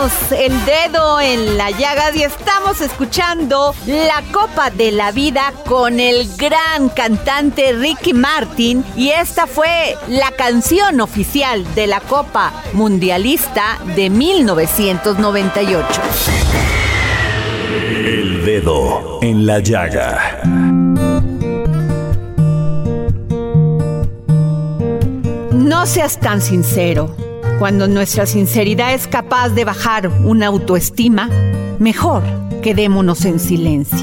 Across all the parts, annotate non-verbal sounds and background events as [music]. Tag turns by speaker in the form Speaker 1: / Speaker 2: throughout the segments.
Speaker 1: El dedo en la llaga y estamos escuchando la Copa de la Vida con el gran cantante Ricky Martin y esta fue la canción oficial de la Copa Mundialista de 1998.
Speaker 2: El Dedo en la Llaga.
Speaker 1: No seas tan sincero. Cuando nuestra sinceridad es capaz de bajar una autoestima, mejor quedémonos en silencio.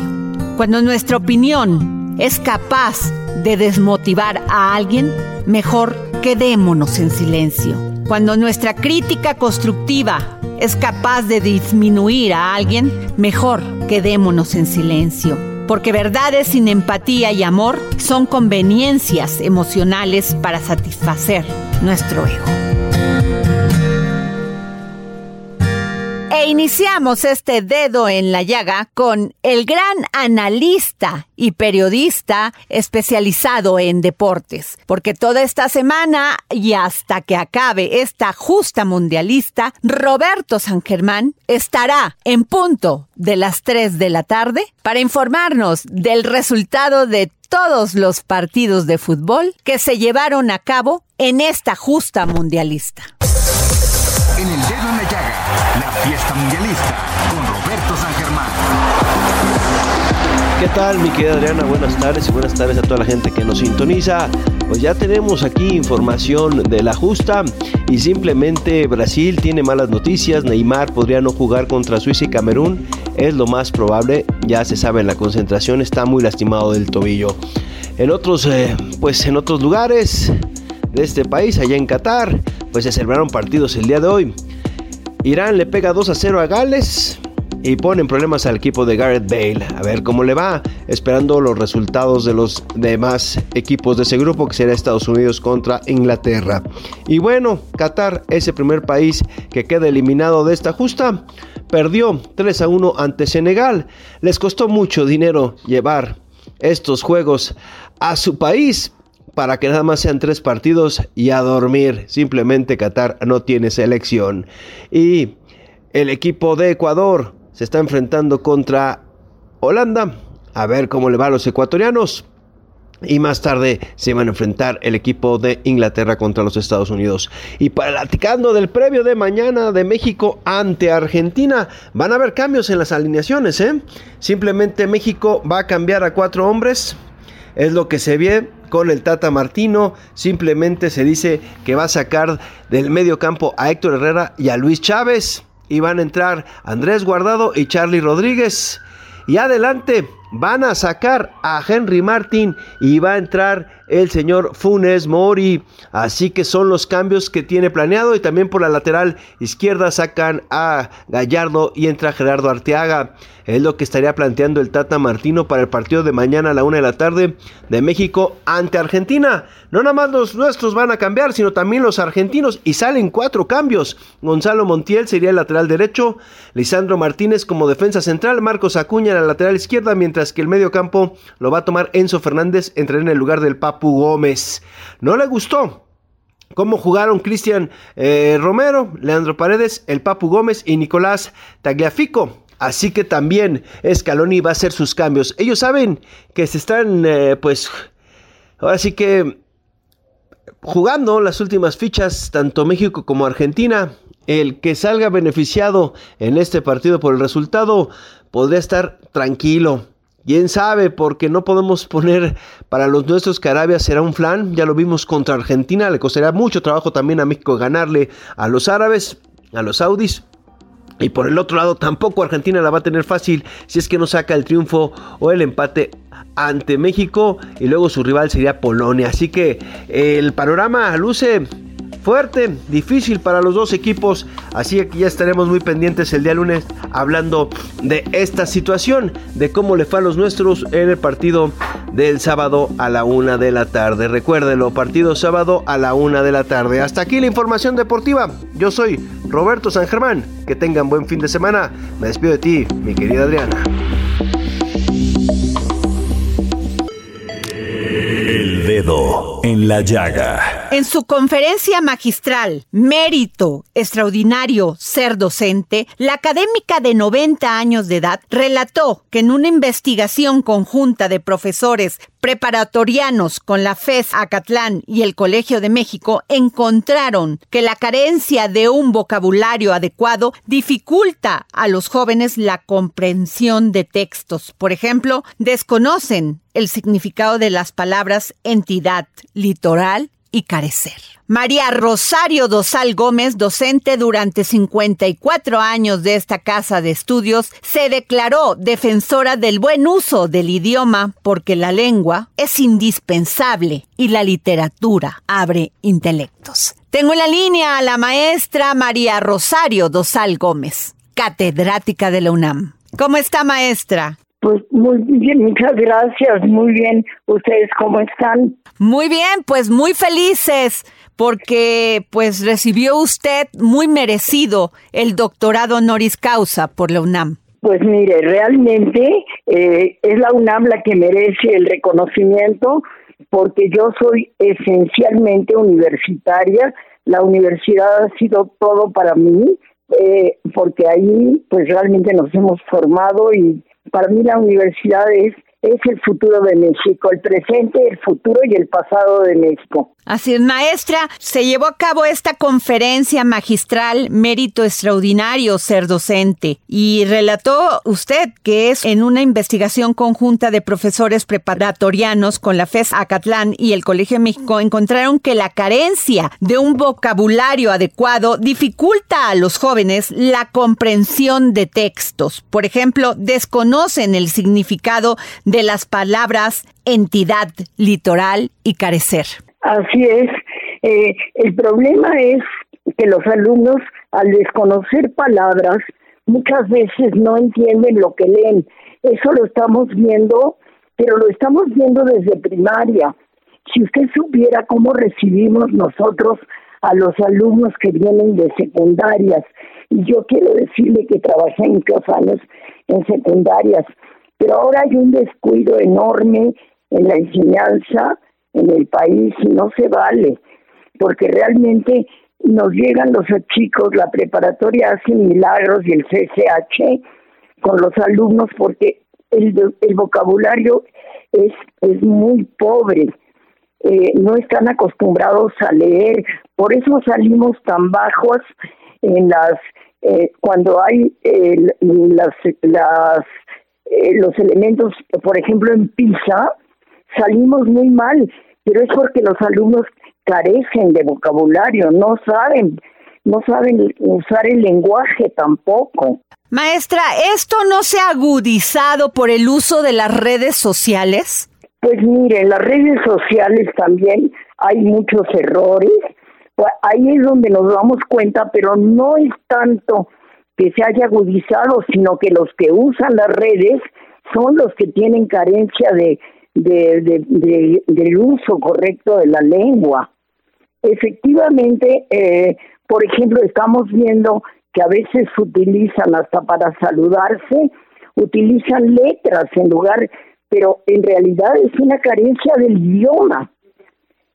Speaker 1: Cuando nuestra opinión es capaz de desmotivar a alguien, mejor quedémonos en silencio. Cuando nuestra crítica constructiva es capaz de disminuir a alguien, mejor quedémonos en silencio. Porque verdades sin empatía y amor son conveniencias emocionales para satisfacer nuestro ego. E iniciamos este dedo en la llaga con el gran analista y periodista especializado en deportes, porque toda esta semana y hasta que acabe esta justa mundialista, Roberto San Germán estará en punto de las 3 de la tarde para informarnos del resultado de todos los partidos de fútbol que se llevaron a cabo en esta justa mundialista.
Speaker 3: En el fiesta mundialista con Roberto San Germán.
Speaker 4: ¿Qué tal, mi querida Adriana? Buenas tardes y buenas tardes a toda la gente que nos sintoniza. Pues ya tenemos aquí información de la justa y simplemente Brasil tiene malas noticias. Neymar podría no jugar contra Suiza y Camerún. Es lo más probable. Ya se sabe en la concentración está muy lastimado del tobillo. En otros, eh, pues en otros lugares de este país, allá en Qatar, pues se celebraron partidos el día de hoy. Irán le pega 2 a 0 a Gales y pone en problemas al equipo de Gareth Bale. A ver cómo le va, esperando los resultados de los demás equipos de ese grupo, que será Estados Unidos contra Inglaterra. Y bueno, Qatar es el primer país que queda eliminado de esta justa. Perdió 3 a 1 ante Senegal. Les costó mucho dinero llevar estos juegos a su país para que nada más sean tres partidos y a dormir. Simplemente Qatar no tiene selección. Y el equipo de Ecuador se está enfrentando contra Holanda. A ver cómo le va a los ecuatorianos. Y más tarde se van a enfrentar el equipo de Inglaterra contra los Estados Unidos. Y platicando del previo de mañana de México ante Argentina, van a haber cambios en las alineaciones. ¿eh? Simplemente México va a cambiar a cuatro hombres. Es lo que se ve con el Tata Martino. Simplemente se dice que va a sacar del medio campo a Héctor Herrera y a Luis Chávez. Y van a entrar Andrés Guardado y Charlie Rodríguez. Y adelante van a sacar a Henry Martin y va a entrar el señor Funes Mori. Así que son los cambios que tiene planeado. Y también por la lateral izquierda sacan a Gallardo y entra Gerardo Arteaga. Es lo que estaría planteando el Tata Martino para el partido de mañana a la una de la tarde de México ante Argentina. No nada más los nuestros van a cambiar, sino también los argentinos. Y salen cuatro cambios. Gonzalo Montiel sería el lateral derecho. Lisandro Martínez como defensa central. Marcos Acuña en la lateral izquierda. Mientras que el medio campo lo va a tomar Enzo Fernández. Entrará en el lugar del Papa Gómez. No le gustó cómo jugaron Cristian eh, Romero, Leandro Paredes, el Papu Gómez y Nicolás Tagliafico. Así que también Scaloni va a hacer sus cambios. Ellos saben que se están, eh, pues, ahora sí que jugando las últimas fichas, tanto México como Argentina. El que salga beneficiado en este partido por el resultado podría estar tranquilo. Quién sabe, porque no podemos poner para los nuestros que Arabia será un flan. Ya lo vimos contra Argentina. Le costaría mucho trabajo también a México ganarle a los árabes, a los saudis. Y por el otro lado, tampoco Argentina la va a tener fácil si es que no saca el triunfo o el empate ante México. Y luego su rival sería Polonia. Así que el panorama luce fuerte, difícil para los dos equipos. Así que ya estaremos muy pendientes el día lunes hablando de esta situación, de cómo le fue a los nuestros en el partido del sábado a la una de la tarde. Recuérdenlo, partido sábado a la una de la tarde. Hasta aquí la información deportiva. Yo soy Roberto San Germán. Que tengan buen fin de semana. Me despido de ti, mi querida Adriana.
Speaker 2: El en la llaga.
Speaker 1: En su conferencia magistral, Mérito Extraordinario Ser Docente, la académica de 90 años de edad relató que en una investigación conjunta de profesores preparatorianos con la FES Acatlán y el Colegio de México encontraron que la carencia de un vocabulario adecuado dificulta a los jóvenes la comprensión de textos. Por ejemplo, desconocen el significado de las palabras entidad, litoral y carecer. María Rosario Dosal Gómez, docente durante 54 años de esta casa de estudios, se declaró defensora del buen uso del idioma porque la lengua es indispensable y la literatura abre intelectos. Tengo en la línea a la maestra María Rosario Dosal Gómez, catedrática de la UNAM. ¿Cómo está, maestra?
Speaker 5: Pues muy bien, muchas gracias, muy bien. ¿Ustedes cómo están?
Speaker 1: Muy bien, pues muy felices porque pues recibió usted muy merecido el doctorado honoris causa por la UNAM.
Speaker 5: Pues mire, realmente eh, es la UNAM la que merece el reconocimiento porque yo soy esencialmente universitaria. La universidad ha sido todo para mí, eh, porque ahí pues realmente nos hemos formado y para mí la universidad es es el futuro de México, el presente, el futuro y el pasado de México.
Speaker 1: Así es, maestra, se llevó a cabo esta conferencia magistral Mérito Extraordinario Ser Docente y relató usted que es en una investigación conjunta de profesores preparatorianos con la FES Acatlán y el Colegio México encontraron que la carencia de un vocabulario adecuado dificulta a los jóvenes la comprensión de textos. Por ejemplo, desconocen el significado de las palabras entidad, litoral y carecer.
Speaker 5: Así es. Eh, el problema es que los alumnos, al desconocer palabras, muchas veces no entienden lo que leen. Eso lo estamos viendo, pero lo estamos viendo desde primaria. Si usted supiera cómo recibimos nosotros a los alumnos que vienen de secundarias, y yo quiero decirle que trabajé muchos años en secundarias, pero ahora hay un descuido enorme en la enseñanza en el país y no se vale, porque realmente nos llegan los chicos, la preparatoria hace milagros y el CCH con los alumnos porque el, el vocabulario es, es muy pobre. Eh, no están acostumbrados a leer, por eso salimos tan bajos en las eh, cuando hay las, las eh, los elementos, por ejemplo, en PISA, salimos muy mal, pero es porque los alumnos carecen de vocabulario, no saben no saben usar el lenguaje tampoco.
Speaker 1: Maestra, ¿esto no se ha agudizado por el uso de las redes sociales?
Speaker 5: Pues mire, en las redes sociales también hay muchos errores. Pues ahí es donde nos damos cuenta, pero no es tanto que se haya agudizado, sino que los que usan las redes son los que tienen carencia de, de, del uso correcto de la lengua. Efectivamente, eh, por ejemplo, estamos viendo que a veces utilizan hasta para saludarse, utilizan letras en lugar, pero en realidad es una carencia del idioma.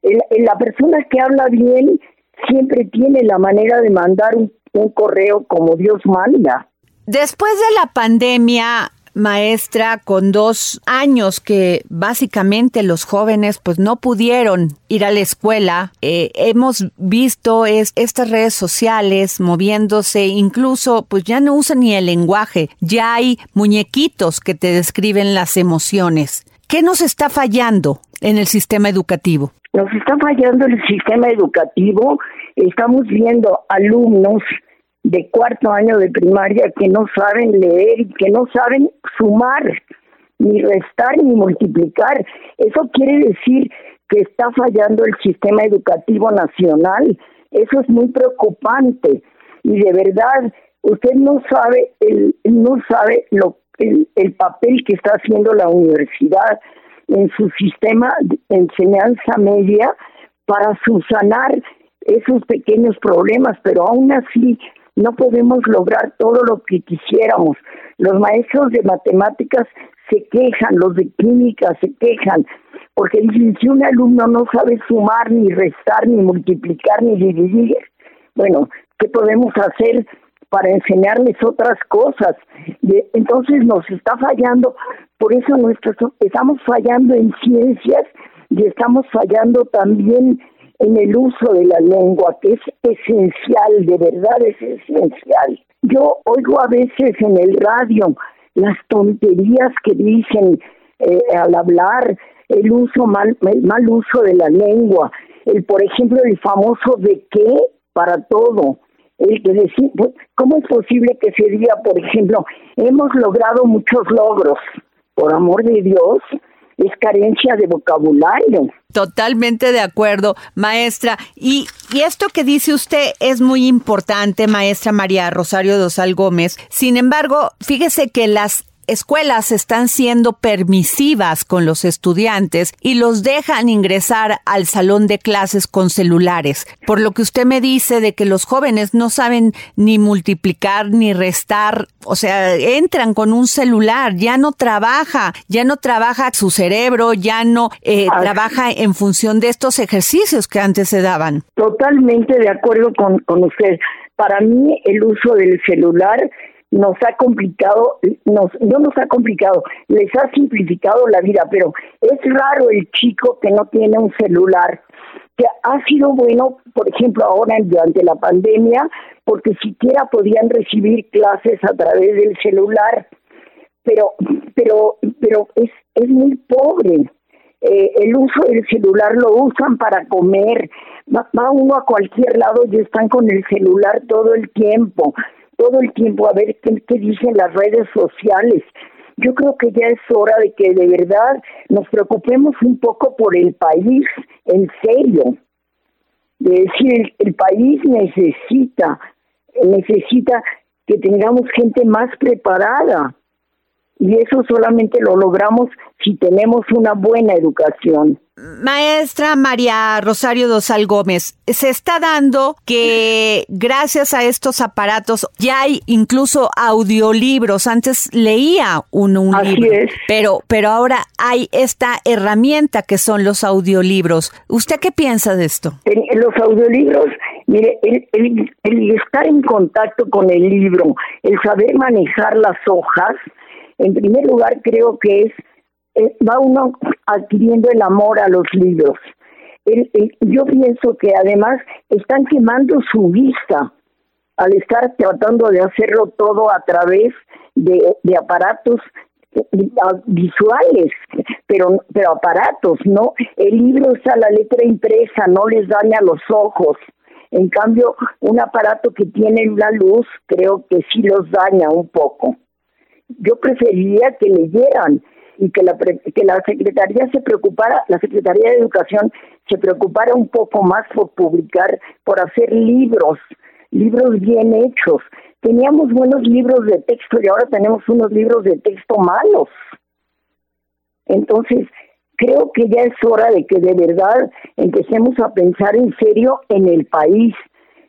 Speaker 5: la persona que habla bien siempre tiene la manera de mandar un, un correo como Dios manda.
Speaker 1: Después de la pandemia, maestra con dos años que básicamente los jóvenes pues no pudieron ir a la escuela. Eh, hemos visto es, estas redes sociales moviéndose, incluso pues ya no usan ni el lenguaje, ya hay muñequitos que te describen las emociones. ¿Qué nos está fallando en el sistema educativo?
Speaker 5: Nos está fallando el sistema educativo. Estamos viendo alumnos de cuarto año de primaria que no saben leer y que no saben sumar, ni restar, ni multiplicar. Eso quiere decir que está fallando el sistema educativo nacional. Eso es muy preocupante y de verdad usted no sabe el no sabe lo el, el papel que está haciendo la universidad en su sistema de enseñanza media para subsanar esos pequeños problemas, pero aún así no podemos lograr todo lo que quisiéramos. Los maestros de matemáticas se quejan, los de química se quejan, porque dicen, si un alumno no sabe sumar, ni restar, ni multiplicar, ni dividir, bueno, ¿qué podemos hacer para enseñarles otras cosas? Y entonces nos está fallando, por eso nuestros, estamos fallando en ciencias y estamos fallando también en el uso de la lengua, que es esencial, de verdad es esencial. Yo oigo a veces en el radio las tonterías que dicen eh, al hablar, el uso mal, el mal uso de la lengua, el por ejemplo el famoso de qué para todo, el que decir, pues, ¿cómo es posible que se diga, por ejemplo, hemos logrado muchos logros, por amor de Dios, es carencia de vocabulario.
Speaker 1: Totalmente de acuerdo, maestra. Y, y, esto que dice usted es muy importante, maestra María Rosario Dosal Gómez. Sin embargo, fíjese que las escuelas están siendo permisivas con los estudiantes y los dejan ingresar al salón de clases con celulares. Por lo que usted me dice de que los jóvenes no saben ni multiplicar ni restar, o sea, entran con un celular, ya no trabaja, ya no trabaja su cerebro, ya no eh, trabaja en función de estos ejercicios que antes se daban.
Speaker 5: Totalmente de acuerdo con, con usted. Para mí el uso del celular nos ha complicado, nos, no nos ha complicado, les ha simplificado la vida, pero es raro el chico que no tiene un celular, que ha sido bueno, por ejemplo, ahora durante la pandemia, porque siquiera podían recibir clases a través del celular, pero, pero, pero es, es muy pobre. Eh, el uso del celular lo usan para comer, va, va uno a cualquier lado y están con el celular todo el tiempo todo el tiempo a ver qué, dicen las redes sociales. Yo creo que ya es hora de que de verdad nos preocupemos un poco por el país, en serio. De decir, el, el país necesita, necesita que tengamos gente más preparada. Y eso solamente lo logramos si tenemos una buena educación.
Speaker 1: Maestra María Rosario Dosal Gómez, se está dando que gracias a estos aparatos ya hay incluso audiolibros. Antes leía uno un libro, pero pero ahora hay esta herramienta que son los audiolibros. ¿Usted qué piensa de esto?
Speaker 5: los audiolibros, mire, el, el estar en contacto con el libro, el saber manejar las hojas, en primer lugar creo que es eh, va uno adquiriendo el amor a los libros. yo pienso que además están quemando su vista al estar tratando de hacerlo todo a través de, aparatos eh, visuales, pero, pero aparatos, ¿no? El libro está la letra impresa, no les daña los ojos. En cambio, un aparato que tiene la luz creo que sí los daña un poco. Yo preferiría que leyeran y que la, que la Secretaría se preocupara, la Secretaría de Educación se preocupara un poco más por publicar, por hacer libros, libros bien hechos. Teníamos buenos libros de texto y ahora tenemos unos libros de texto malos. Entonces, creo que ya es hora de que de verdad empecemos a pensar en serio en el país,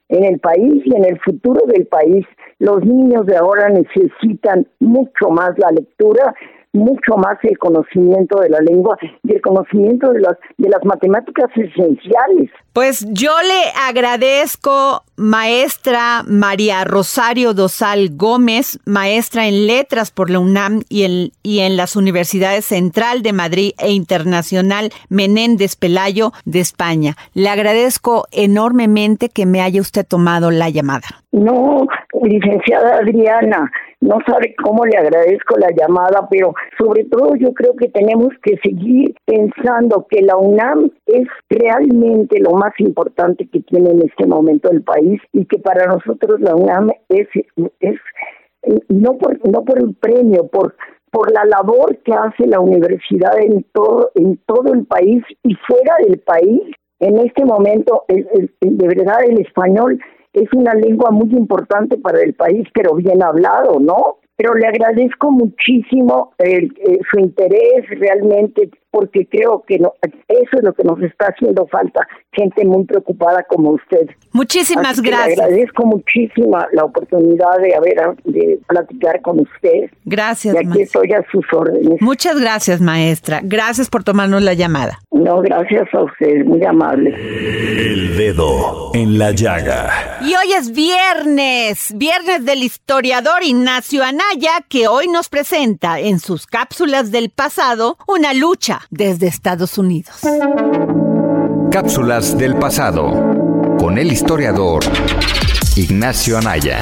Speaker 5: en el país y en el futuro del país. Los niños de ahora necesitan mucho más la lectura mucho más el conocimiento de la lengua y el conocimiento de las, de las matemáticas esenciales.
Speaker 1: Pues yo le agradezco, maestra María Rosario Dosal Gómez, maestra en letras por la UNAM y en, y en las Universidades Central de Madrid e Internacional Menéndez Pelayo de España. Le agradezco enormemente que me haya usted tomado la llamada.
Speaker 5: No, licenciada Adriana, no sabe cómo le agradezco la llamada, pero sobre todo yo creo que tenemos que seguir pensando que la UNAM es realmente lo más importante que tiene en este momento el país y que para nosotros la UNAM es, es no por no por el premio, por por la labor que hace la universidad en todo en todo el país y fuera del país. En este momento, de verdad, el español es una lengua muy importante para el país, pero bien hablado, ¿no? Pero le agradezco muchísimo el, eh, su interés realmente porque creo que no, eso es lo que nos está haciendo falta, gente muy preocupada como usted.
Speaker 1: Muchísimas gracias.
Speaker 5: Le agradezco muchísimo la oportunidad de haber de platicar con usted.
Speaker 1: Gracias.
Speaker 5: Y aquí estoy a sus órdenes.
Speaker 1: Muchas gracias, maestra. Gracias por tomarnos la llamada.
Speaker 5: No, gracias a usted, muy amable.
Speaker 2: El dedo en la llaga.
Speaker 1: Y hoy es viernes, viernes del historiador Ignacio Anaya, que hoy nos presenta en sus cápsulas del pasado una lucha desde Estados Unidos.
Speaker 3: Cápsulas del pasado con el historiador Ignacio Anaya.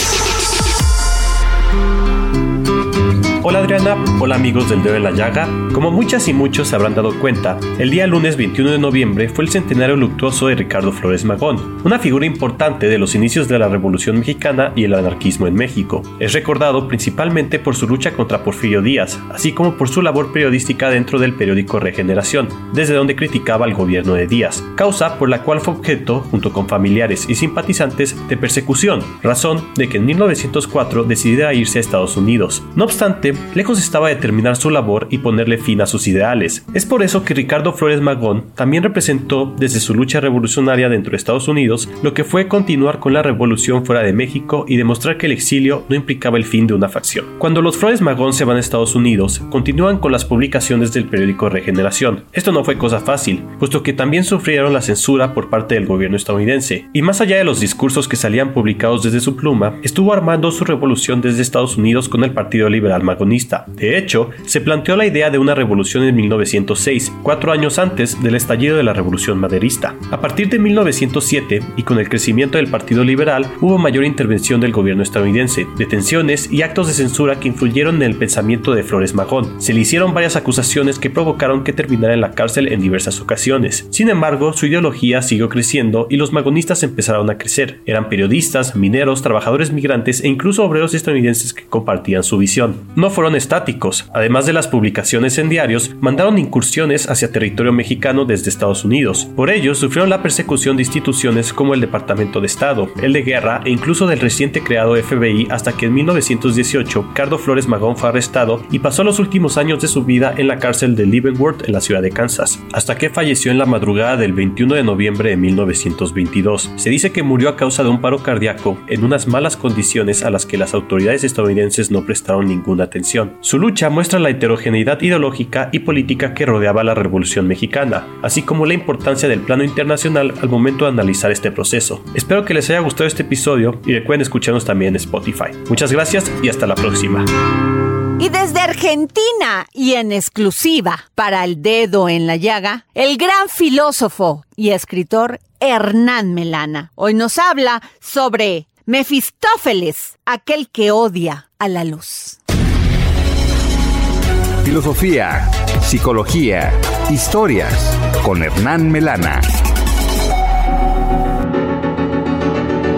Speaker 6: Hola Adriana, hola amigos del Dedo de la Llaga. Como muchas y muchos se habrán dado cuenta, el día lunes 21 de noviembre fue el centenario luctuoso de Ricardo Flores Magón, una figura importante de los inicios de la Revolución Mexicana y el anarquismo en México. Es recordado principalmente por su lucha contra Porfirio Díaz, así como por su labor periodística dentro del periódico Regeneración, desde donde criticaba al gobierno de Díaz, causa por la cual fue objeto, junto con familiares y simpatizantes, de persecución, razón de que en 1904 decidiera irse a Estados Unidos. No obstante, lejos estaba de terminar su labor y ponerle fin a sus ideales. Es por eso que Ricardo Flores Magón también representó desde su lucha revolucionaria dentro de Estados Unidos lo que fue continuar con la revolución fuera de México y demostrar que el exilio no implicaba el fin de una facción. Cuando los Flores Magón se van a Estados Unidos, continúan con las publicaciones del periódico Regeneración. Esto no fue cosa fácil, puesto que también sufrieron la censura por parte del gobierno estadounidense, y más allá de los discursos que salían publicados desde su pluma, estuvo armando su revolución desde Estados Unidos con el Partido Liberal Magón de hecho, se planteó la idea de una revolución en 1906, cuatro años antes del estallido de la Revolución Maderista. A partir de 1907, y con el crecimiento del Partido Liberal, hubo mayor intervención del gobierno estadounidense, detenciones y actos de censura que influyeron en el pensamiento de Flores Magón. Se le hicieron varias acusaciones que provocaron que terminara en la cárcel en diversas ocasiones. Sin embargo, su ideología siguió creciendo y los magonistas empezaron a crecer. Eran periodistas, mineros, trabajadores migrantes e incluso obreros estadounidenses que compartían su visión. No fueron estáticos. Además de las publicaciones en diarios, mandaron incursiones hacia territorio mexicano desde Estados Unidos. Por ello, sufrieron la persecución de instituciones como el Departamento de Estado, el de Guerra e incluso del reciente creado FBI hasta que en 1918 Cardo Flores Magón fue arrestado y pasó los últimos años de su vida en la cárcel de Leavenworth en la ciudad de Kansas, hasta que falleció en la madrugada del 21 de noviembre de 1922. Se dice que murió a causa de un paro cardíaco en unas malas condiciones a las que las autoridades estadounidenses no prestaron ninguna atención su lucha muestra la heterogeneidad ideológica y política que rodeaba la Revolución Mexicana, así como la importancia del plano internacional al momento de analizar este proceso. Espero que les haya gustado este episodio y recuerden escucharnos también en Spotify. Muchas gracias y hasta la próxima.
Speaker 1: Y desde Argentina y en exclusiva para el dedo en la llaga, el gran filósofo y escritor Hernán Melana hoy nos habla sobre Mefistófeles, aquel que odia a la luz.
Speaker 3: Filosofía, psicología, historias con Hernán Melana.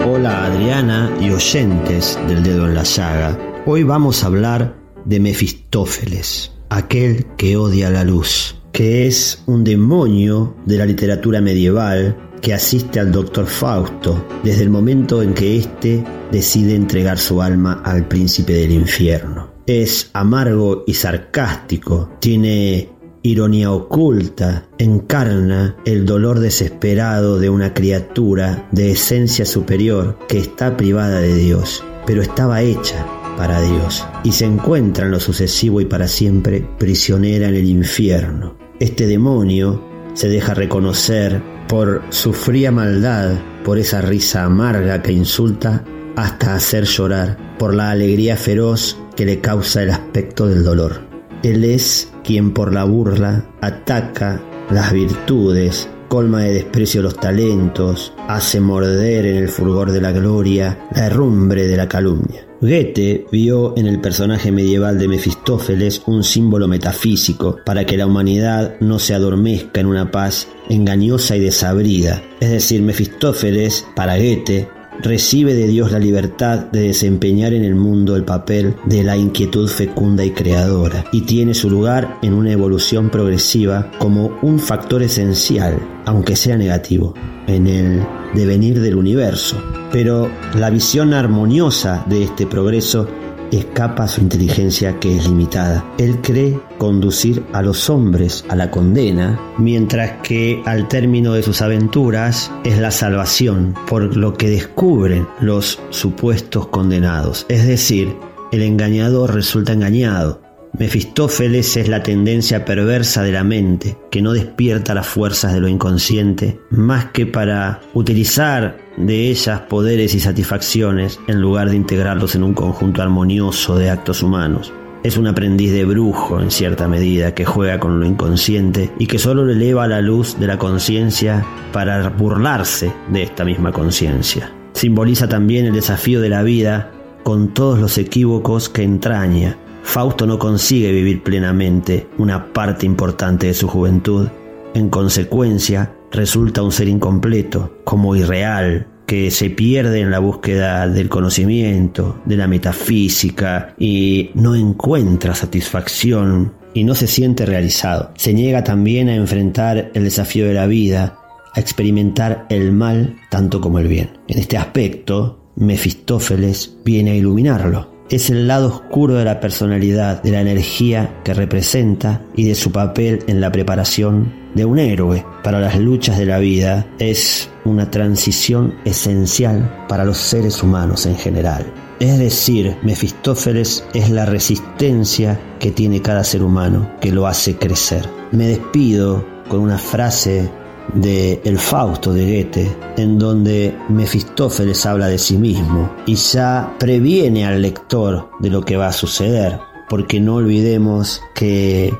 Speaker 7: Hola Adriana y oyentes del dedo en la llaga. Hoy vamos a hablar de Mefistófeles, aquel que odia la luz, que es un demonio de la literatura medieval que asiste al doctor Fausto desde el momento en que éste decide entregar su alma al príncipe del infierno. Es amargo y sarcástico, tiene ironía oculta, encarna el dolor desesperado de una criatura de esencia superior que está privada de Dios, pero estaba hecha para Dios y se encuentra en lo sucesivo y para siempre prisionera en el infierno. Este demonio se deja reconocer por su fría maldad, por esa risa amarga que insulta hasta hacer llorar, por la alegría feroz que le causa el aspecto del dolor. Él es quien por la burla ataca las virtudes, colma de desprecio los talentos, hace morder en el fulgor de la gloria la herrumbre de la calumnia. Goethe vio en el personaje medieval de Mefistófeles un símbolo metafísico para que la humanidad no se adormezca en una paz engañosa y desabrida. Es decir, Mefistófeles, para Goethe, recibe de Dios la libertad de desempeñar en el mundo el papel de la inquietud fecunda y creadora, y tiene su lugar en una evolución progresiva como un factor esencial, aunque sea negativo, en el devenir del universo. Pero la visión armoniosa de este progreso escapa a su inteligencia que es limitada. Él cree conducir a los hombres a la condena, mientras que al término de sus aventuras es la salvación por lo que descubren los supuestos condenados. Es decir, el engañador resulta engañado, Mefistófeles es la tendencia perversa de la mente, que no despierta las fuerzas de lo inconsciente, más que para utilizar de ellas poderes y satisfacciones en lugar de integrarlos en un conjunto armonioso de actos humanos. Es un aprendiz de brujo en cierta medida que juega con lo inconsciente y que solo le eleva la luz de la conciencia para burlarse de esta misma conciencia. Simboliza también el desafío de la vida con todos los equívocos que entraña Fausto no consigue vivir plenamente una parte importante de su juventud. En consecuencia, resulta un ser incompleto, como irreal, que se pierde en la búsqueda del conocimiento, de la metafísica y no encuentra satisfacción y no se siente realizado. Se niega también a enfrentar el desafío de la vida, a experimentar el mal tanto como el bien. En este aspecto, Mefistófeles viene a iluminarlo es el lado oscuro de la personalidad, de la energía que representa y de su papel en la preparación de un héroe para las luchas de la vida. Es una transición esencial para los seres humanos en general. Es decir, Mefistófeles es la resistencia que tiene cada ser humano que lo hace crecer. Me despido con una frase de El Fausto de Goethe, en donde Mefistófeles habla de sí mismo y ya previene al lector de lo que va a suceder, porque no olvidemos que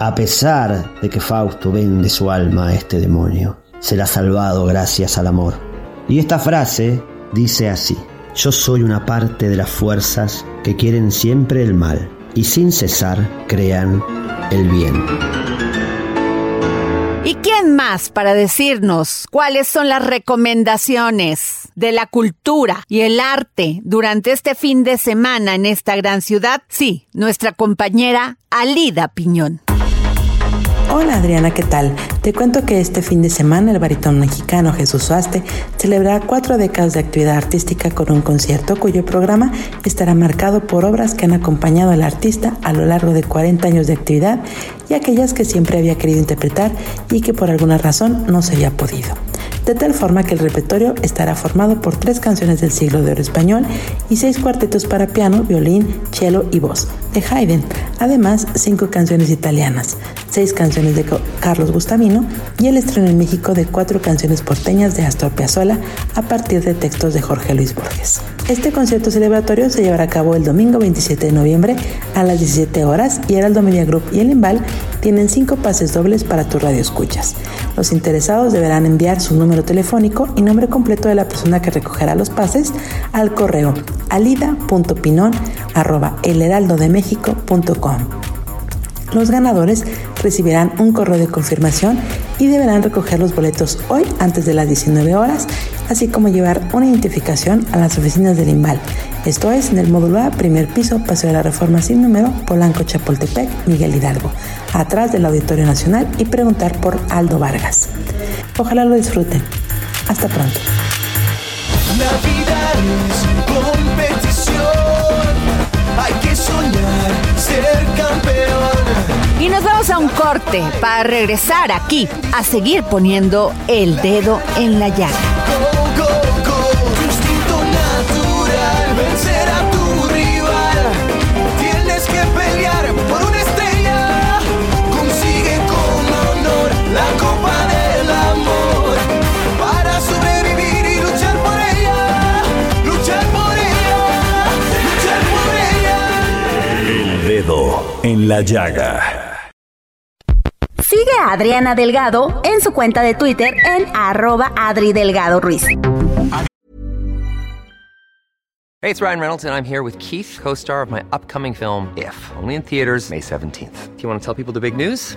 Speaker 7: a pesar de que Fausto vende su alma a este demonio, será salvado gracias al amor. Y esta frase dice así, yo soy una parte de las fuerzas que quieren siempre el mal y sin cesar crean el bien.
Speaker 1: ¿Y quién más para decirnos cuáles son las recomendaciones de la cultura y el arte durante este fin de semana en esta gran ciudad? Sí, nuestra compañera Alida Piñón.
Speaker 8: Hola Adriana, ¿qué tal? Te cuento que este fin de semana el baritón mexicano Jesús Suaste celebrará cuatro décadas de actividad artística con un concierto cuyo programa estará marcado por obras que han acompañado al artista a lo largo de 40 años de actividad aquellas que siempre había querido interpretar y que por alguna razón no se había podido de tal forma que el repertorio estará formado por tres canciones del siglo de oro español y seis cuartetos para piano, violín, cello y voz de Haydn, además cinco canciones italianas, seis canciones de Carlos Gustavino y el estreno en México de cuatro canciones porteñas de Astor Piazzolla a partir de textos de Jorge Luis Borges. Este concierto celebratorio se llevará a cabo el domingo 27 de noviembre a las 17 horas y Heraldo Media Group y el Imbal tienen cinco pases dobles para tu radio escuchas. Los interesados deberán enviar su número telefónico y nombre completo de la persona que recogerá los pases al correo alida.pinon@elheraldodemexico.com. Los ganadores recibirán un correo de confirmación y deberán recoger los boletos hoy antes de las 19 horas así como llevar una identificación a las oficinas del IMBAL. Esto es en el módulo A, primer piso, Paseo de la Reforma sin número, Polanco, Chapultepec, Miguel Hidalgo, atrás del Auditorio Nacional y preguntar por Aldo Vargas. Ojalá lo disfruten. Hasta pronto.
Speaker 4: Es competición, hay que soñar, ser campeón.
Speaker 1: Y nos vamos a un corte para regresar aquí a seguir poniendo el dedo en la llaga.
Speaker 4: Go, go, go, tu instinto natural, vencer a tu rival. Tienes que pelear por una estrella, consigue con honor la copa del amor. Para sobrevivir y luchar por ella, luchar por ella, luchar por ella.
Speaker 2: El dedo en la llaga.
Speaker 9: Sigue a Adriana Delgado en su cuenta de Twitter en arroba Adri Delgado Ruiz.
Speaker 10: Hey, it's Ryan Reynolds, and I'm here with Keith, co star of my upcoming film, If, only in theaters, May 17th. Do you want to tell people the big news?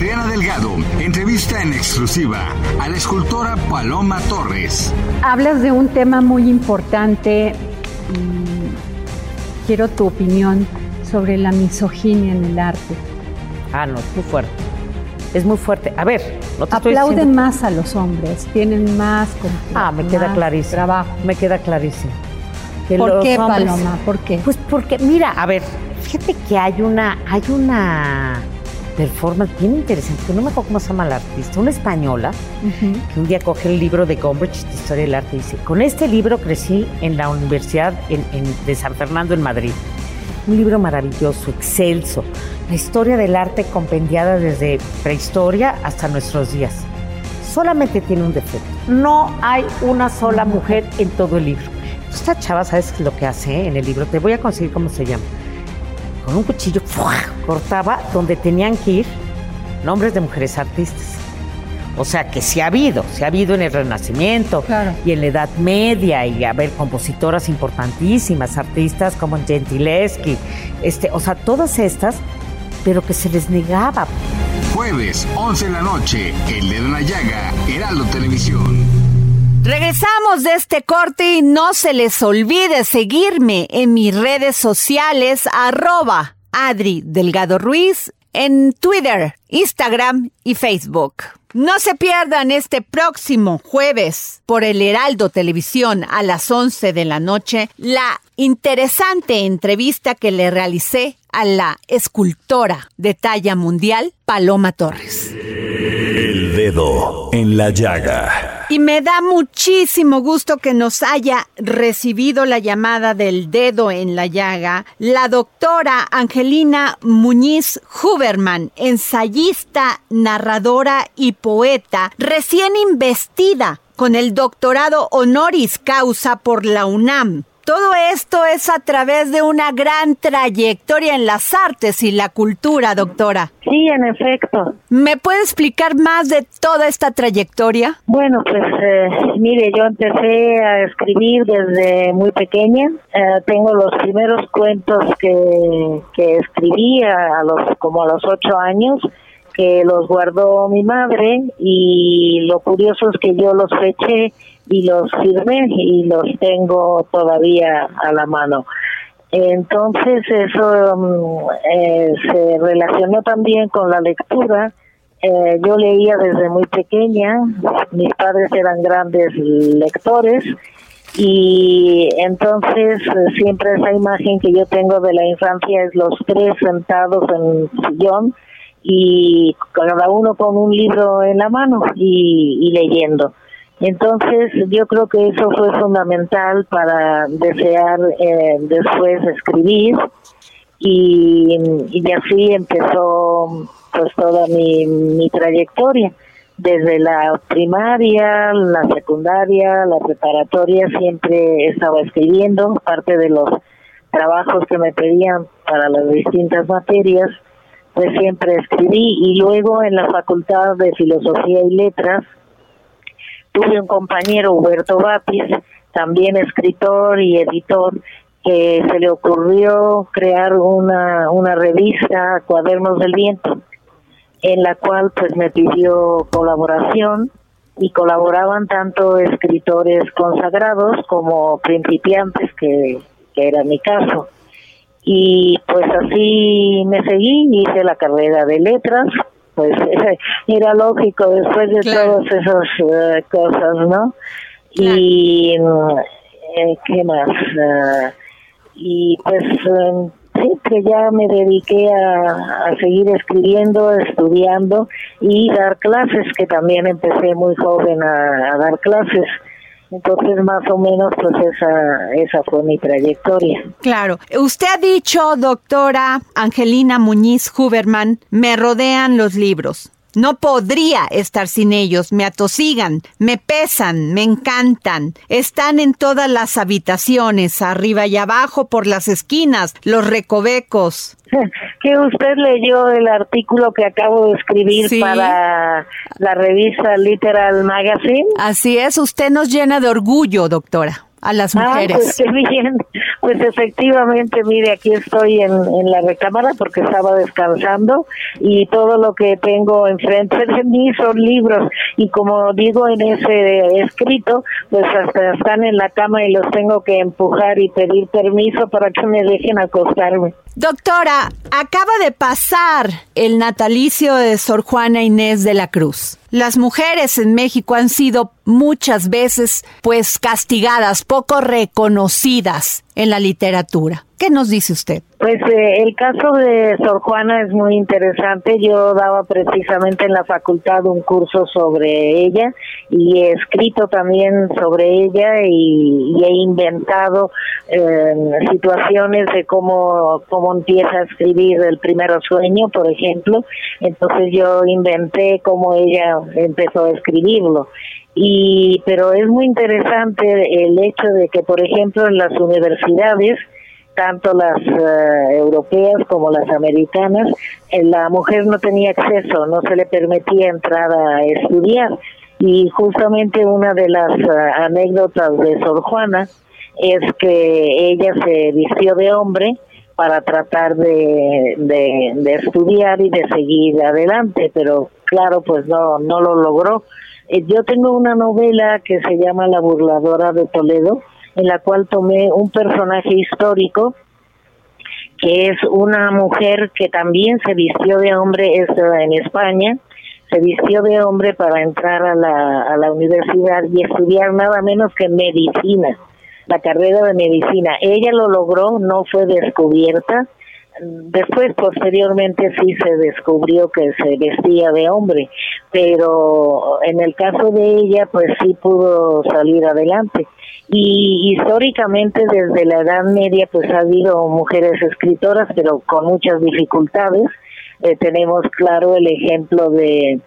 Speaker 3: Adriana Delgado entrevista en exclusiva a la escultora Paloma Torres.
Speaker 11: Hablas de un tema muy importante. mm, Quiero tu opinión sobre la misoginia en el arte.
Speaker 12: Ah, no, es muy fuerte. Es muy fuerte. A ver, no te estoy
Speaker 11: Aplauden
Speaker 12: diciendo-
Speaker 11: más a los hombres, tienen más
Speaker 12: Ah, me queda clarísimo.
Speaker 11: trabajo.
Speaker 12: Me queda clarísimo. Que
Speaker 11: ¿Por qué,
Speaker 12: hombres-
Speaker 11: Paloma? ¿Por qué?
Speaker 12: Pues porque, mira, a ver, fíjate que hay una, hay una performance bien interesante, que no me acuerdo cómo se llama la artista, una española,
Speaker 11: Ujú.
Speaker 12: que un día coge el libro de Gombrich de Historia del Arte y dice, con este libro crecí en la Universidad en- de San Fernando en Madrid. Un libro maravilloso, excelso. La historia del arte compendiada desde prehistoria hasta nuestros días. Solamente tiene un defecto. No hay una sola mujer en todo el libro. Esta chava, ¿sabes lo que hace en el libro? Te voy a conseguir cómo se llama. Con un cuchillo ¡fua! cortaba donde tenían que ir nombres de mujeres artistas. O sea que sí ha habido, sí ha habido en el Renacimiento y en la Edad Media y a ver compositoras importantísimas, artistas como Gentileschi, este, o sea, todas estas, pero que se les negaba.
Speaker 3: Jueves, 11 de la noche, El Dedo en la Llaga, Heraldo Televisión.
Speaker 1: Regresamos de este corte y no se les olvide seguirme en mis redes sociales, arroba Adri Delgado Ruiz, en Twitter, Instagram y Facebook. No se pierdan este próximo jueves por el Heraldo Televisión a las 11 de la noche la interesante entrevista que le realicé a la escultora de talla mundial Paloma Torres.
Speaker 2: El dedo en la llaga.
Speaker 1: Y me da muchísimo gusto que nos haya recibido la llamada del dedo en la llaga la doctora Angelina Muñiz Huberman, ensayista, narradora y poeta, recién investida con el doctorado honoris causa por la UNAM. Todo esto es a través de una gran trayectoria en las artes y la cultura, doctora.
Speaker 13: Sí, en efecto.
Speaker 1: ¿Me puede explicar más de toda esta trayectoria?
Speaker 13: Bueno, pues eh, mire, yo empecé a escribir desde muy pequeña. Eh, tengo los primeros cuentos que, que escribí a, los como a los ocho años que los guardó mi madre y lo curioso es que yo los feché y los firmé y los tengo todavía a la mano. Entonces eso mm, eh, se relacionó también con la lectura. Eh, yo leía desde muy pequeña, mis padres eran grandes lectores y entonces eh, siempre esa imagen que yo tengo de la infancia es los tres sentados en sillón y cada uno con un libro en la mano y leyendo. Entonces yo creo que eso fue fundamental para desear eh, después escribir y, y así empezó pues toda mi, mi trayectoria desde la primaria, la secundaria, la preparatoria siempre estaba escribiendo parte de los trabajos que me pedían para las distintas materias, pues siempre escribí y luego en la Facultad de Filosofía y Letras tuve un compañero, Huberto Batis, también escritor y editor, que se le ocurrió crear una, una revista, Cuadernos del Viento, en la cual pues me pidió colaboración y colaboraban tanto escritores consagrados como principiantes, que, que era mi caso. Y pues así me seguí, hice la carrera de letras, pues era lógico después de todas esas eh, cosas, ¿no? Y eh, qué más uh, y pues eh, sí que ya me dediqué a, a, seguir escribiendo estudiando y dar clases que también empecé muy joven a, a dar clases entonces, más o menos, pues esa, esa fue mi trayectoria.
Speaker 1: Claro. Usted ha dicho, doctora Angelina Muñiz Huberman, me rodean los libros. No podría estar sin ellos, me atosigan, me pesan, me encantan. Están en todas las habitaciones, arriba y abajo, por las esquinas, los recovecos. [laughs]
Speaker 13: Que usted leyó el artículo que acabo de escribir para la revista Literal Magazine.
Speaker 1: Así es, usted nos llena de orgullo, doctora a las mujeres.
Speaker 13: Ah, pues qué bien. Pues efectivamente, mire, aquí estoy en, en la recámara porque estaba descansando y todo lo que tengo enfrente de mí son libros y como digo en ese escrito, pues hasta están en la cama y los tengo que empujar y pedir permiso para que me dejen acostarme.
Speaker 1: Doctora, acaba de pasar el natalicio de Sor Juana Inés de la Cruz. Las mujeres en México han sido muchas veces pues castigadas, poco reconocidas en la literatura. ¿Qué nos dice usted?
Speaker 13: Pues eh, el caso de Sor Juana es muy interesante. Yo daba precisamente en la facultad un curso sobre ella y he escrito también sobre ella y, he inventado eh, situaciones de cómo, cómo empieza a escribir el primer sueño, por ejemplo. Entonces yo inventé cómo ella empezó a escribirlo y pero es muy interesante el hecho de que por ejemplo en las universidades tanto las uh, europeas como las americanas eh, la mujer no tenía acceso no se le permitía entrar a estudiar. Y justamente una de las uh, anécdotas de Sor Juana es que ella se vistió de hombre para tratar de, de, estudiar y de seguir adelante pero claro pues no no lo logró. Eh, yo tengo una novela que se llama La burladora de Toledo, en la cual tomé un personaje histórico que es una mujer que también se vistió de hombre en España, se vistió de hombre para entrar a la, a la universidad y estudiar nada menos que medicina, la carrera de medicina. Ella lo logró, no fue descubierta, después posteriormente sí se descubrió que se vestía de hombre, pero en el caso de ella pues sí pudo salir adelante. Y históricamente desde la Edad Media pues ha habido mujeres escritoras, pero con muchas dificultades. Eh, tenemos claro el ejemplo de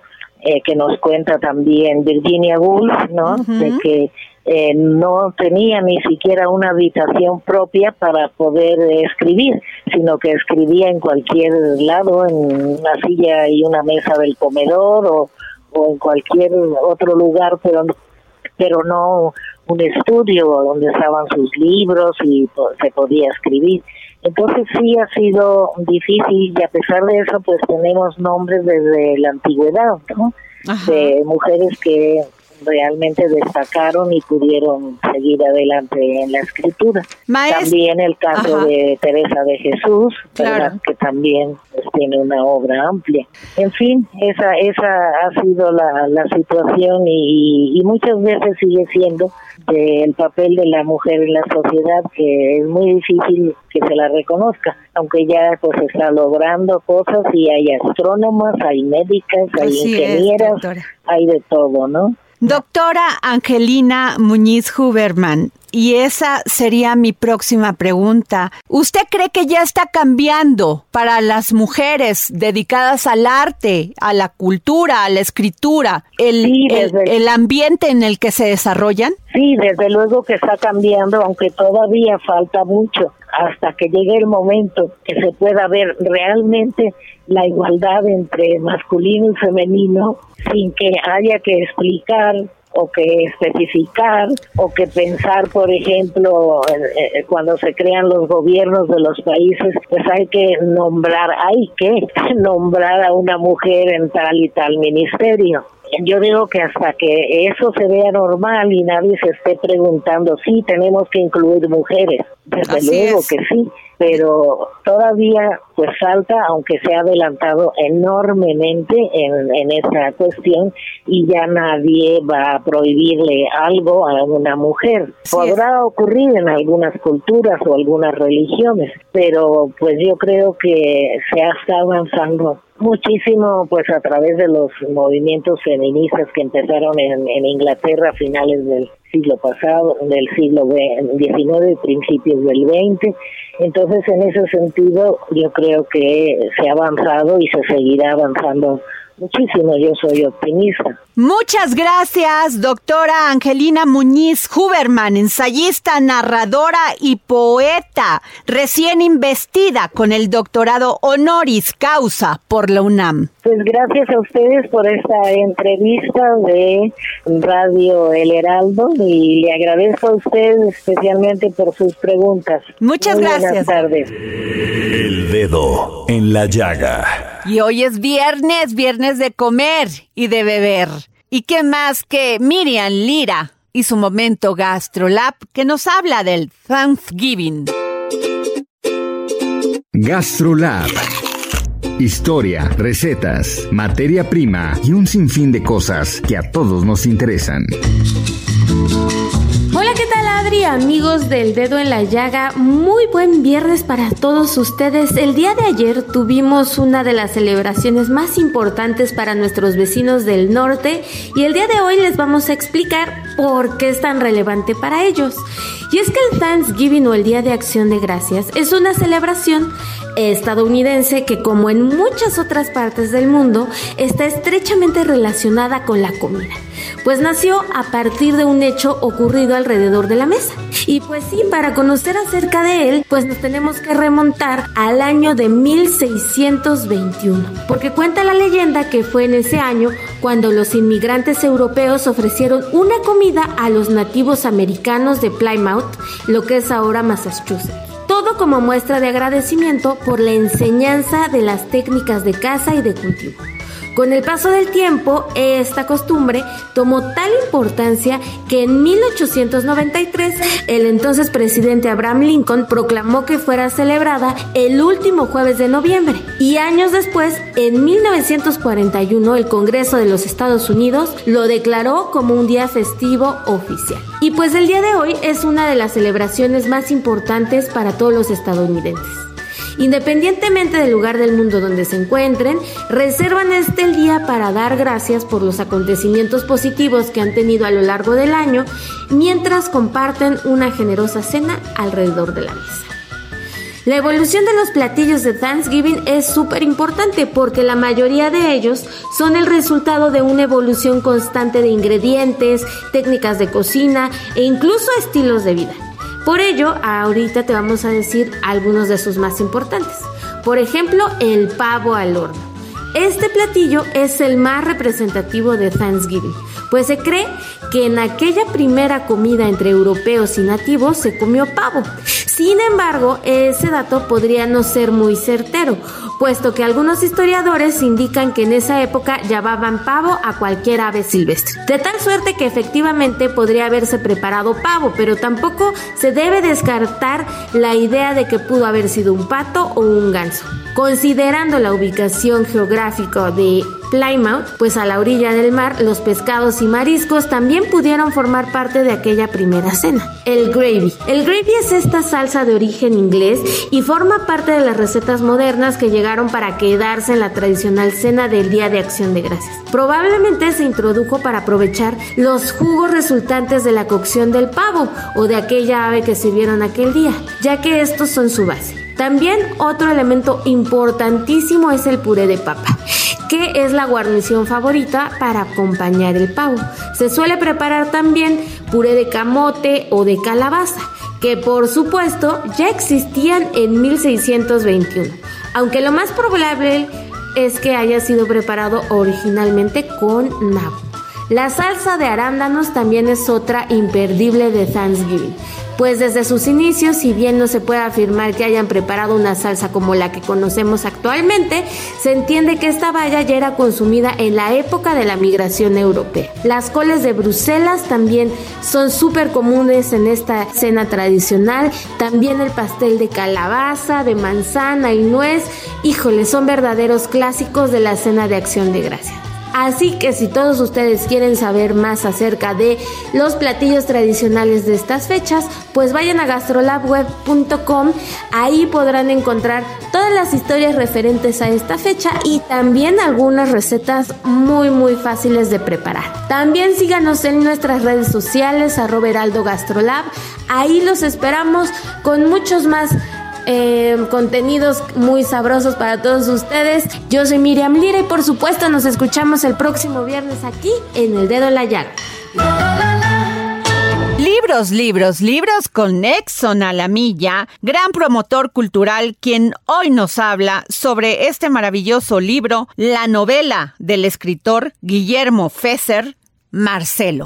Speaker 13: eh, que nos cuenta también Virginia Woolf, ¿no? De que eh, no tenía ni siquiera una habitación propia para poder escribir, sino que escribía en cualquier lado, en una silla y una mesa del comedor o, o en cualquier otro lugar, pero pero no un estudio donde estaban sus libros y se podía escribir. Entonces sí ha sido difícil y a pesar de eso pues tenemos nombres desde la antigüedad, ¿no? De mujeres que realmente destacaron y pudieron seguir adelante en la escritura. También el caso de Teresa de Jesús, que también pues, tiene una obra amplia. En fin, esa esa ha sido la, la situación y, y muchas veces sigue siendo el papel de la mujer en la sociedad que es muy difícil que se la reconozca, aunque ya pues está logrando cosas y hay astrónomas, hay médicas, hay ingenieras, hay de todo, ¿no?
Speaker 1: Doctora Angelina Muñiz Huberman, y esa sería mi próxima pregunta. ¿Usted cree que ya está cambiando para las mujeres dedicadas al arte, a la cultura, a la escritura, el,
Speaker 13: Sí,
Speaker 1: el- ambiente en el que se desarrollan?
Speaker 13: Sí, desde luego que está cambiando, aunque todavía falta mucho hasta que llegue el momento que se pueda ver realmente la igualdad entre masculino y femenino sin que haya que explicar o que especificar o que pensar, por ejemplo, eh, eh, cuando se crean los gobiernos de los países, pues hay que nombrar, hay que [laughs] nombrar a una mujer en tal y tal ministerio. Yo digo que hasta que eso se vea normal y nadie se esté preguntando, sí, tenemos que incluir mujeres, desde
Speaker 1: Así
Speaker 13: luego
Speaker 1: es.
Speaker 13: que sí, pero todavía pues falta, aunque se ha adelantado enormemente en, en esa cuestión y ya nadie va a prohibirle algo a una mujer. Podrá ocurrir en algunas culturas o algunas religiones, pero pues yo creo que se ha estado avanzando muchísimo pues a través de los movimientos feministas que empezaron en, en Inglaterra a finales del siglo pasado, del siglo XIX, principios del XX. Entonces, en ese sentido, yo creo que se ha avanzado y se seguirá avanzando muchísimo. Yo soy optimista.
Speaker 1: Muchas gracias, doctora Angelina Muñiz Huberman, ensayista, narradora y poeta, recién investida con el doctorado honoris causa por la UNAM.
Speaker 13: Pues gracias a ustedes por esta entrevista de Radio El Heraldo y le agradezco a usted especialmente por sus preguntas.
Speaker 1: Muchas
Speaker 13: Muy
Speaker 1: gracias.
Speaker 13: Buenas tardes.
Speaker 2: El dedo en la llaga.
Speaker 1: Y hoy es viernes, viernes de comer y de beber. ¿Y qué más que Miriam Lira y su momento GastroLab que nos habla del Thanksgiving?
Speaker 3: GastroLab. Historia, recetas, materia prima y un sinfín de cosas que a todos nos interesan.
Speaker 14: Hola, ¿qué tal Adri? Amigos del dedo en la llaga, muy buen viernes para todos ustedes. El día de ayer tuvimos una de las celebraciones más importantes para nuestros vecinos del norte y el día de hoy les vamos a explicar por qué es tan relevante para ellos. Y es que el Thanksgiving o el Día de Acción de Gracias es una celebración estadounidense que como en muchas otras partes del mundo está estrechamente relacionada con la comida, pues nació a partir de un hecho ocurrido alrededor de la mesa. Y pues sí, para conocer acerca de él, pues nos tenemos que remontar al año de 1621, porque cuenta la leyenda que fue en ese año cuando los inmigrantes europeos ofrecieron una comida a los nativos americanos de Plymouth, lo que es ahora Massachusetts. Todo como muestra de agradecimiento por la enseñanza de las técnicas de caza y de cultivo. Con el paso del tiempo, esta costumbre tomó tal importancia que en 1893 el entonces presidente Abraham Lincoln proclamó que fuera celebrada el último jueves de noviembre y años después, en 1941, el Congreso de los Estados Unidos lo declaró como un día festivo oficial. Y pues el día de hoy es una de las celebraciones más importantes para todos los estadounidenses. Independientemente del lugar del mundo donde se encuentren, reservan este día para dar gracias por los acontecimientos positivos que han tenido a lo largo del año, mientras comparten una generosa cena alrededor de la mesa. La evolución de los platillos de Thanksgiving es súper importante porque la mayoría de ellos son el resultado de una evolución constante de ingredientes, técnicas de cocina e incluso estilos de vida. Por ello, ahorita te vamos a decir algunos de sus más importantes. Por ejemplo, el pavo al horno. Este platillo es el más representativo de Thanksgiving, pues se cree que en aquella primera comida entre europeos y nativos se comió pavo. Sin embargo, ese dato podría no ser muy certero, puesto que algunos historiadores indican que en esa época llamaban pavo a cualquier ave silvestre. De tal suerte que efectivamente podría haberse preparado pavo, pero tampoco se debe descartar la idea de que pudo haber sido un pato o un ganso. Considerando la ubicación geográfica de Plymouth, pues a la orilla del mar, los pescados y mariscos también pudieron formar parte de aquella primera cena. El gravy. El gravy es esta salsa de origen inglés y forma parte de las recetas modernas que llegaron para quedarse en la tradicional cena del Día de Acción de Gracias. Probablemente se introdujo para aprovechar los jugos resultantes de la cocción del pavo o de aquella ave que sirvieron aquel día, ya que estos son su base. También otro elemento importantísimo es el puré de papa, que es la guarnición favorita para acompañar el pavo. Se suele preparar también puré de camote o de calabaza, que por supuesto ya existían en 1621, aunque lo más probable es que haya sido preparado originalmente con nabo. La salsa de arándanos también es otra imperdible de Thanksgiving pues desde sus inicios, si bien no se puede afirmar que hayan preparado una salsa como la que conocemos actualmente, se entiende que esta valla ya era consumida en la época de la migración europea. Las coles de Bruselas también son súper comunes en esta cena tradicional, también el pastel de calabaza, de manzana y nuez, híjole, son verdaderos clásicos de la cena de acción de gracias. Así que si todos ustedes quieren saber más acerca de los platillos tradicionales de estas fechas, pues vayan a gastrolabweb.com. Ahí podrán encontrar todas las historias referentes a esta fecha y también algunas recetas muy muy fáciles de preparar. También síganos en nuestras redes sociales, arroba Heraldo Gastrolab. Ahí los esperamos con muchos más eh, contenidos muy sabrosos para todos ustedes. Yo soy Miriam Lira y por supuesto nos escuchamos el próximo viernes aquí en El Dedo en la Llaga.
Speaker 1: Libros, libros, libros con Exxon a gran promotor cultural quien hoy nos habla sobre este maravilloso libro, la novela del escritor Guillermo Fesser, Marcelo.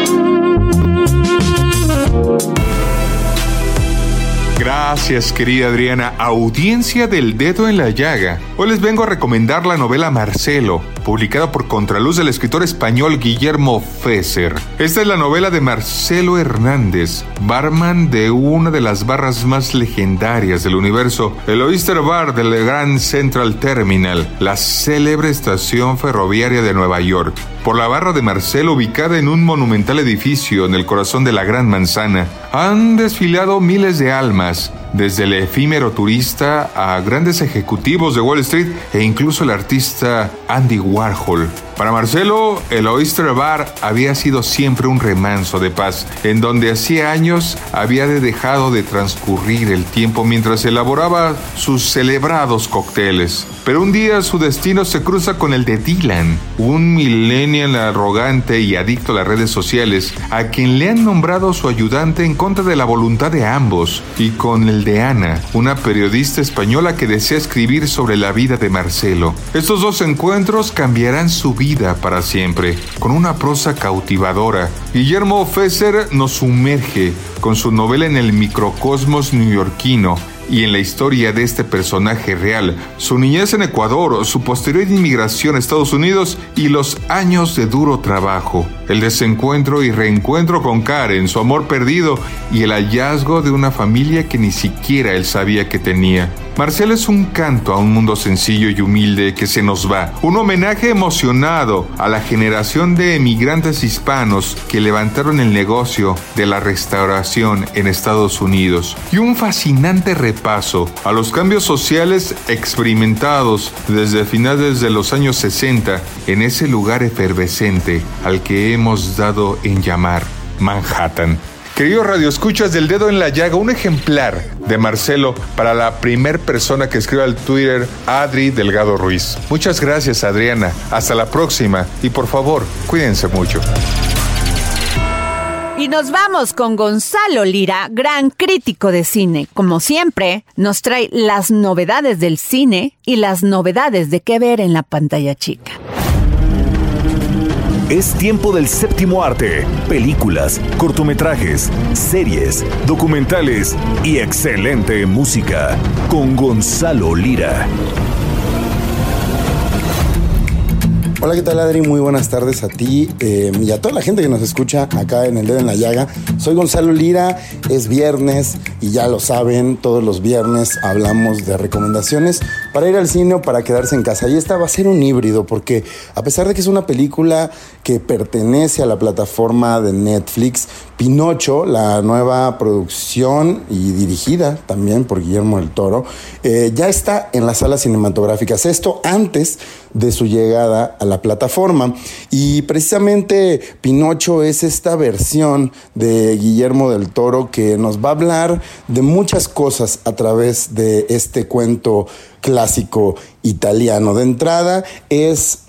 Speaker 15: Gracias, querida Adriana. Audiencia del dedo en la llaga. Hoy les vengo a recomendar la novela Marcelo, publicada por Contraluz del escritor español Guillermo Fesser. Esta es la novela de Marcelo Hernández, barman de una de las barras más legendarias del universo, el Oyster Bar del Grand Central Terminal, la célebre estación ferroviaria de Nueva York. Por la barra de Marcelo, ubicada en un monumental edificio en el corazón de la Gran Manzana, han desfilado miles de almas más desde el efímero turista a grandes ejecutivos de Wall Street e incluso el artista Andy Warhol. Para Marcelo, el Oyster Bar había sido siempre un remanso de paz, en donde hacía años había dejado de transcurrir el tiempo mientras elaboraba sus celebrados cócteles. Pero un día su destino se cruza con el de Dylan, un millennial arrogante y adicto a las redes sociales, a quien le han nombrado su ayudante en contra de la voluntad de ambos, y con el de Ana, una periodista española que desea escribir sobre la vida de Marcelo. Estos dos encuentros cambiarán su vida para siempre, con una prosa cautivadora. Guillermo Fesser nos sumerge con su novela en el microcosmos neoyorquino y en la historia de este personaje real, su niñez en Ecuador, su posterior inmigración a Estados Unidos y los años de duro trabajo, el desencuentro y reencuentro con Karen, su amor perdido y el hallazgo de una familia que ni siquiera él sabía que tenía. Marcel es un canto a un mundo sencillo y humilde que se nos va, un homenaje emocionado a la generación de emigrantes hispanos que levantaron el negocio de la restauración en Estados Unidos y un fascinante repaso a los cambios sociales experimentados desde finales de los años 60 en ese lugar efervescente al que hemos dado en llamar Manhattan. Queridos radioescuchas del dedo en la llaga, un ejemplar de Marcelo para la primer persona que escriba al Twitter, Adri Delgado Ruiz. Muchas gracias, Adriana. Hasta la próxima y por favor, cuídense mucho.
Speaker 1: Y nos vamos con Gonzalo Lira, gran crítico de cine. Como siempre, nos trae las novedades del cine y las novedades de qué ver en la pantalla chica.
Speaker 2: Es tiempo del séptimo arte, películas, cortometrajes, series, documentales y excelente música con Gonzalo Lira.
Speaker 16: Hola, ¿qué tal Adri? Muy buenas tardes a ti eh, y a toda la gente que nos escucha acá en El Dedo en la Llaga. Soy Gonzalo Lira, es viernes y ya lo saben, todos los viernes hablamos de recomendaciones para ir al cine o para quedarse en casa. Y esta va a ser un híbrido porque a pesar de que es una película que pertenece a la plataforma de Netflix, Pinocho, la nueva producción y dirigida también por Guillermo del Toro, eh, ya está en las salas cinematográficas. Esto antes de su llegada a la plataforma. Y precisamente Pinocho es esta versión de Guillermo del Toro que nos va a hablar de muchas cosas a través de este cuento clásico italiano. De entrada es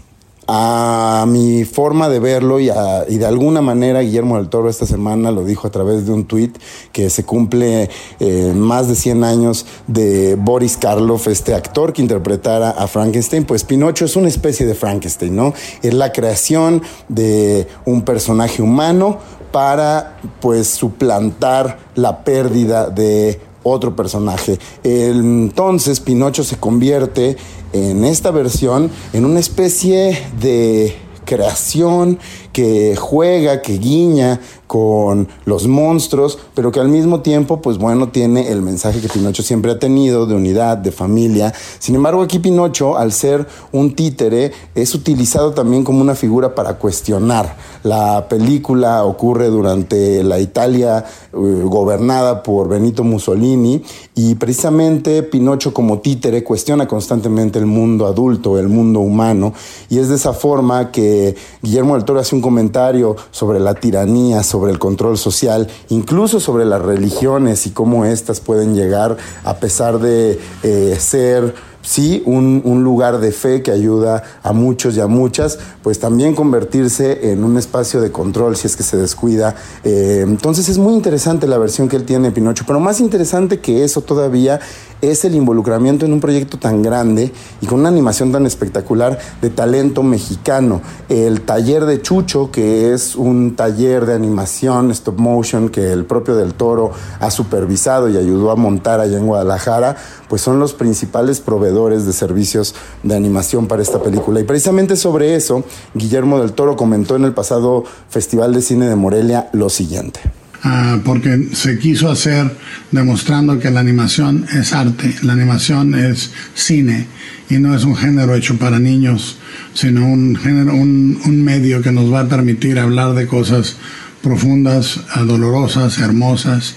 Speaker 16: a mi forma de verlo y, de alguna manera Guillermo del Toro esta semana lo dijo a través de un tuit que se cumple eh, más de 100 años de Boris Karloff, este actor que interpretara a Frankenstein, pues Pinocho es una especie de Frankenstein, ¿no? Es la creación de un personaje humano para pues suplantar la pérdida de otro personaje. Entonces Pinocho se convierte en esta versión en una especie de creación que juega, que guiña con los monstruos, pero que al mismo tiempo, pues bueno, tiene el mensaje que Pinocho siempre ha tenido de unidad, de familia. Sin embargo, aquí Pinocho, al ser un títere, es utilizado también como una figura para cuestionar. La película ocurre durante la Italia eh, gobernada por Benito Mussolini y precisamente Pinocho como títere cuestiona constantemente el mundo adulto, el mundo humano, y es de esa forma que Guillermo del Toro hace un comentario sobre la tiranía, sobre el control social, incluso sobre las religiones y cómo éstas pueden llegar, a pesar de eh, ser sí un, lugar de fe que ayuda a muchos y a muchas, pues también convertirse en un espacio de control si es que se descuida. Eh, entonces es muy interesante la versión que él tiene de Pinocho, pero más interesante que eso todavía es el involucramiento en un proyecto tan grande y con una animación tan espectacular de talento mexicano. El taller de Chucho, que es un taller de animación stop motion que el propio del Toro ha supervisado y ayudó a montar allá en Guadalajara, pues son los principales proveedores de servicios de animación para esta película. Y precisamente sobre eso, Guillermo del Toro comentó en el pasado Festival de Cine de Morelia lo siguiente.
Speaker 17: Ah, porque se quiso hacer demostrando que la animación es arte, la animación es cine y no es un género hecho para niños, sino un género, un, un medio que nos va a permitir hablar de cosas profundas, ah, dolorosas, hermosas,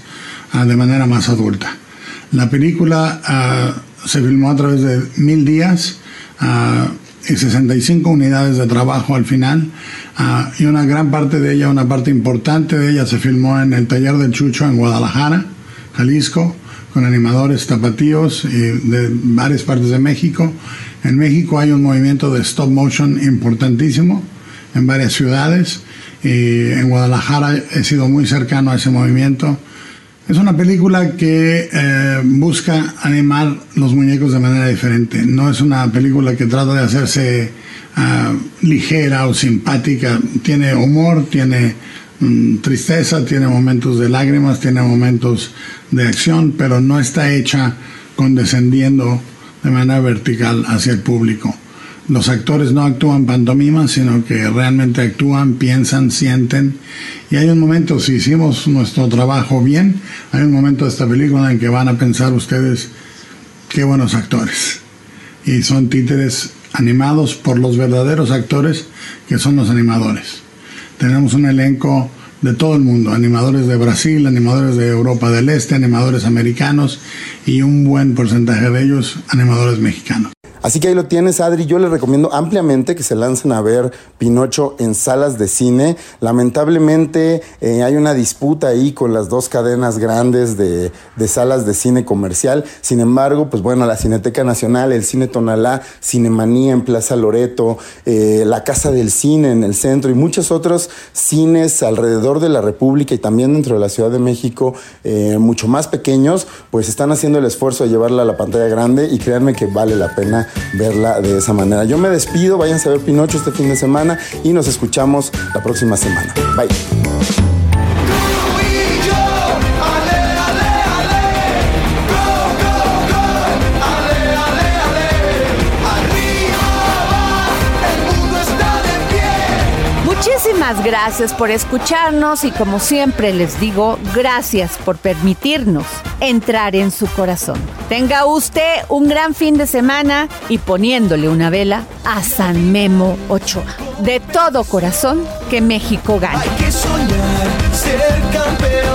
Speaker 17: ah, de manera más adulta. La película se filmó a través de mil días y 65 unidades de trabajo al final Ah, y una gran parte de ella, una parte importante de ella se filmó en el taller del Chucho en Guadalajara, Jalisco, con animadores tapatíos y de varias partes de México. En México hay un movimiento de stop motion importantísimo en varias ciudades y en Guadalajara he sido muy cercano a ese movimiento. Es una película que eh, busca animar los muñecos de manera diferente. No es una película que trata de hacerse Ah, ligera o simpática. Tiene humor, tiene mm, tristeza, tiene momentos de lágrimas, tiene momentos de acción, pero no está hecha condescendiendo de manera vertical hacia el público. Los actores no actúan pantomima, sino que realmente actúan, piensan, sienten. Y hay un momento, si hicimos nuestro trabajo bien, hay un momento de esta película en que van a pensar ustedes, qué buenos actores. Y son títeres animados por los verdaderos actores que son los animadores. Tenemos un elenco de todo el mundo, animadores de Brasil, animadores de Europa del Este, animadores americanos y un buen porcentaje de ellos animadores mexicanos.
Speaker 16: Así que ahí lo tienes, Adri. Yo les recomiendo ampliamente que se lancen a ver Pinocho en salas de cine. Lamentablemente eh, hay una disputa ahí con las dos cadenas grandes de, salas de cine comercial. Sin embargo, pues bueno, la Cineteca Nacional, el Cine Tonalá, Cinemanía en Plaza Loreto, eh, la Casa del Cine en el centro y muchos otros cines alrededor de la República y también dentro de la Ciudad de México, eh, mucho más pequeños, pues están haciendo el esfuerzo de llevarla a la pantalla grande y créanme que vale la pena verla de esa manera. Yo me despido, váyanse a ver Pinocho este fin de semana y nos escuchamos la próxima semana. Bye.
Speaker 1: Muchísimas gracias por escucharnos y como siempre les digo, gracias por permitirnos entrar en su corazón. Tenga usted un gran fin de semana y poniéndole una vela a San Memo Ochoa. De todo corazón, que México gane.
Speaker 4: Hay que soñar, ser campeón.